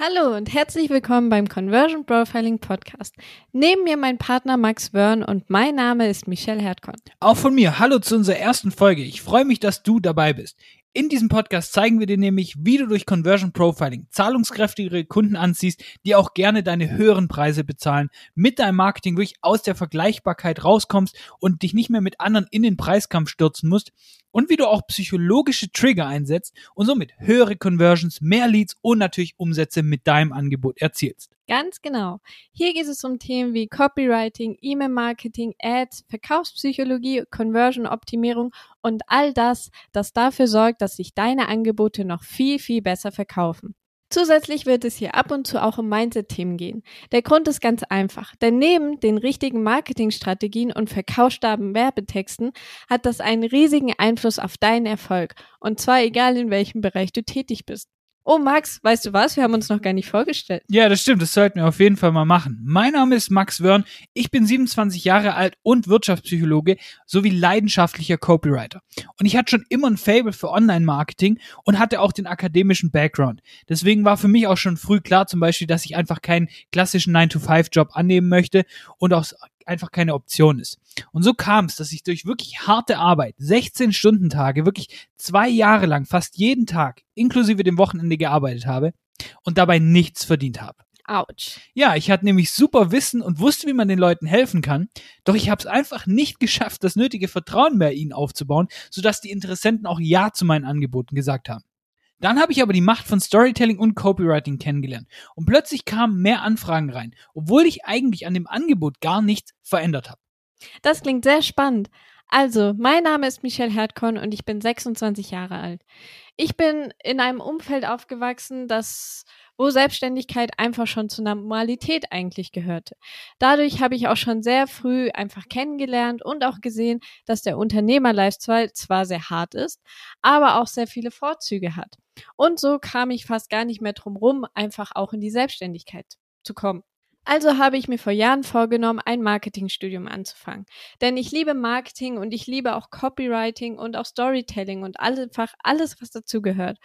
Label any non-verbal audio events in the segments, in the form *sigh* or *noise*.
Hallo und herzlich willkommen beim Conversion Profiling Podcast. Neben mir mein Partner Max Wörn und mein Name ist Michelle Herdkorn. Auch von mir, hallo zu unserer ersten Folge. Ich freue mich, dass du dabei bist. In diesem Podcast zeigen wir dir nämlich, wie du durch Conversion Profiling zahlungskräftigere Kunden anziehst, die auch gerne deine höheren Preise bezahlen, mit deinem Marketing wirklich aus der Vergleichbarkeit rauskommst und dich nicht mehr mit anderen in den Preiskampf stürzen musst und wie du auch psychologische Trigger einsetzt und somit höhere Conversions, mehr Leads und natürlich Umsätze mit deinem Angebot erzielst. Ganz genau. Hier geht es um Themen wie Copywriting, E-Mail-Marketing, Ads, Verkaufspsychologie, Conversion-Optimierung und all das, das dafür sorgt, dass sich deine Angebote noch viel, viel besser verkaufen. Zusätzlich wird es hier ab und zu auch um Mindset-Themen gehen. Der Grund ist ganz einfach, denn neben den richtigen Marketingstrategien und verkaufsstarben Werbetexten hat das einen riesigen Einfluss auf deinen Erfolg, und zwar egal in welchem Bereich du tätig bist. Oh Max, weißt du was? Wir haben uns noch gar nicht vorgestellt. Ja, das stimmt. Das sollten wir auf jeden Fall mal machen. Mein Name ist Max Wörn. Ich bin 27 Jahre alt und Wirtschaftspsychologe sowie leidenschaftlicher Copywriter. Und ich hatte schon immer ein Fable für Online-Marketing und hatte auch den akademischen Background. Deswegen war für mich auch schon früh klar zum Beispiel, dass ich einfach keinen klassischen 9-to-5-Job annehmen möchte und auch einfach keine Option ist. Und so kam es, dass ich durch wirklich harte Arbeit, 16 Stunden Tage, wirklich zwei Jahre lang, fast jeden Tag, inklusive dem Wochenende gearbeitet habe und dabei nichts verdient habe. Autsch. Ja, ich hatte nämlich super Wissen und wusste, wie man den Leuten helfen kann, doch ich habe es einfach nicht geschafft, das nötige Vertrauen bei ihnen aufzubauen, sodass die Interessenten auch Ja zu meinen Angeboten gesagt haben. Dann habe ich aber die Macht von Storytelling und Copywriting kennengelernt und plötzlich kamen mehr Anfragen rein, obwohl ich eigentlich an dem Angebot gar nichts verändert habe. Das klingt sehr spannend. Also, mein Name ist Michelle Herdkorn und ich bin 26 Jahre alt. Ich bin in einem Umfeld aufgewachsen, das wo Selbstständigkeit einfach schon zur Normalität eigentlich gehörte. Dadurch habe ich auch schon sehr früh einfach kennengelernt und auch gesehen, dass der Unternehmer-Lifestyle zwar sehr hart ist, aber auch sehr viele Vorzüge hat. Und so kam ich fast gar nicht mehr drum rum, einfach auch in die Selbstständigkeit zu kommen. Also habe ich mir vor Jahren vorgenommen, ein Marketingstudium anzufangen. Denn ich liebe Marketing und ich liebe auch Copywriting und auch Storytelling und einfach alles, was dazu gehört.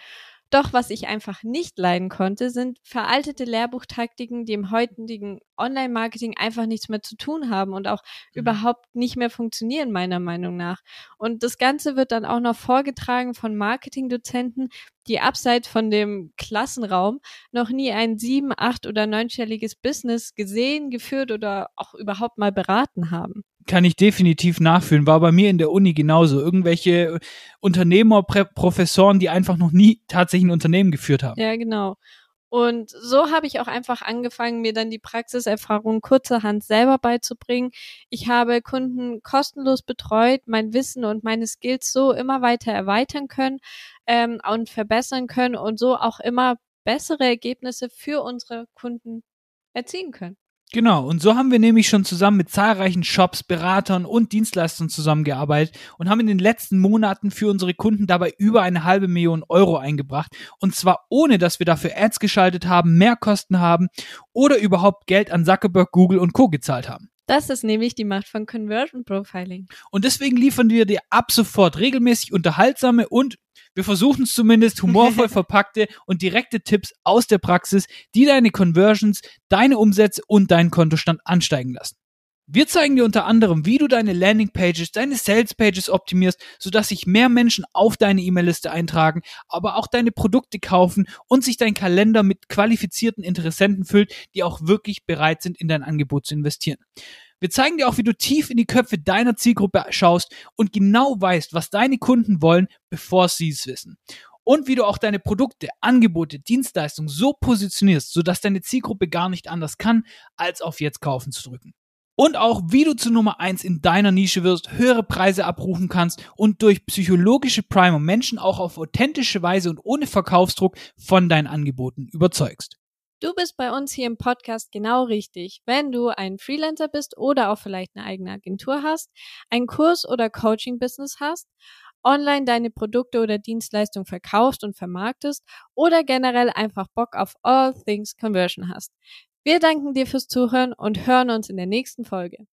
Doch was ich einfach nicht leiden konnte, sind veraltete Lehrbuchtaktiken, die im heutigen Online-Marketing einfach nichts mehr zu tun haben und auch mhm. überhaupt nicht mehr funktionieren, meiner Meinung nach. Und das Ganze wird dann auch noch vorgetragen von Marketingdozenten, die abseits von dem Klassenraum noch nie ein sieben, acht oder neunstelliges Business gesehen, geführt oder auch überhaupt mal beraten haben kann ich definitiv nachfühlen. War bei mir in der Uni genauso. Irgendwelche Unternehmer, Professoren, die einfach noch nie tatsächlich ein Unternehmen geführt haben. Ja, genau. Und so habe ich auch einfach angefangen, mir dann die Praxiserfahrung kurzerhand selber beizubringen. Ich habe Kunden kostenlos betreut, mein Wissen und meine Skills so immer weiter erweitern können ähm, und verbessern können und so auch immer bessere Ergebnisse für unsere Kunden erzielen können. Genau, und so haben wir nämlich schon zusammen mit zahlreichen Shops, Beratern und Dienstleistern zusammengearbeitet und haben in den letzten Monaten für unsere Kunden dabei über eine halbe Million Euro eingebracht. Und zwar ohne, dass wir dafür Ads geschaltet haben, mehr Kosten haben oder überhaupt Geld an Zuckerberg, Google und Co. gezahlt haben. Das ist nämlich die Macht von Conversion Profiling. Und deswegen liefern wir dir ab sofort regelmäßig unterhaltsame und wir versuchen es zumindest humorvoll *laughs* verpackte und direkte Tipps aus der Praxis, die deine Conversions, deine Umsätze und deinen Kontostand ansteigen lassen. Wir zeigen dir unter anderem, wie du deine Landingpages, deine Salespages optimierst, sodass sich mehr Menschen auf deine E-Mail-Liste eintragen, aber auch deine Produkte kaufen und sich dein Kalender mit qualifizierten Interessenten füllt, die auch wirklich bereit sind, in dein Angebot zu investieren. Wir zeigen dir auch, wie du tief in die Köpfe deiner Zielgruppe schaust und genau weißt, was deine Kunden wollen, bevor sie es wissen. Und wie du auch deine Produkte, Angebote, Dienstleistungen so positionierst, sodass deine Zielgruppe gar nicht anders kann, als auf Jetzt kaufen zu drücken. Und auch, wie du zu Nummer eins in deiner Nische wirst, höhere Preise abrufen kannst und durch psychologische Primer Menschen auch auf authentische Weise und ohne Verkaufsdruck von deinen Angeboten überzeugst. Du bist bei uns hier im Podcast genau richtig, wenn du ein Freelancer bist oder auch vielleicht eine eigene Agentur hast, einen Kurs oder Coaching-Business hast, online deine Produkte oder Dienstleistungen verkaufst und vermarktest oder generell einfach Bock auf All Things Conversion hast. Wir danken dir fürs Zuhören und hören uns in der nächsten Folge.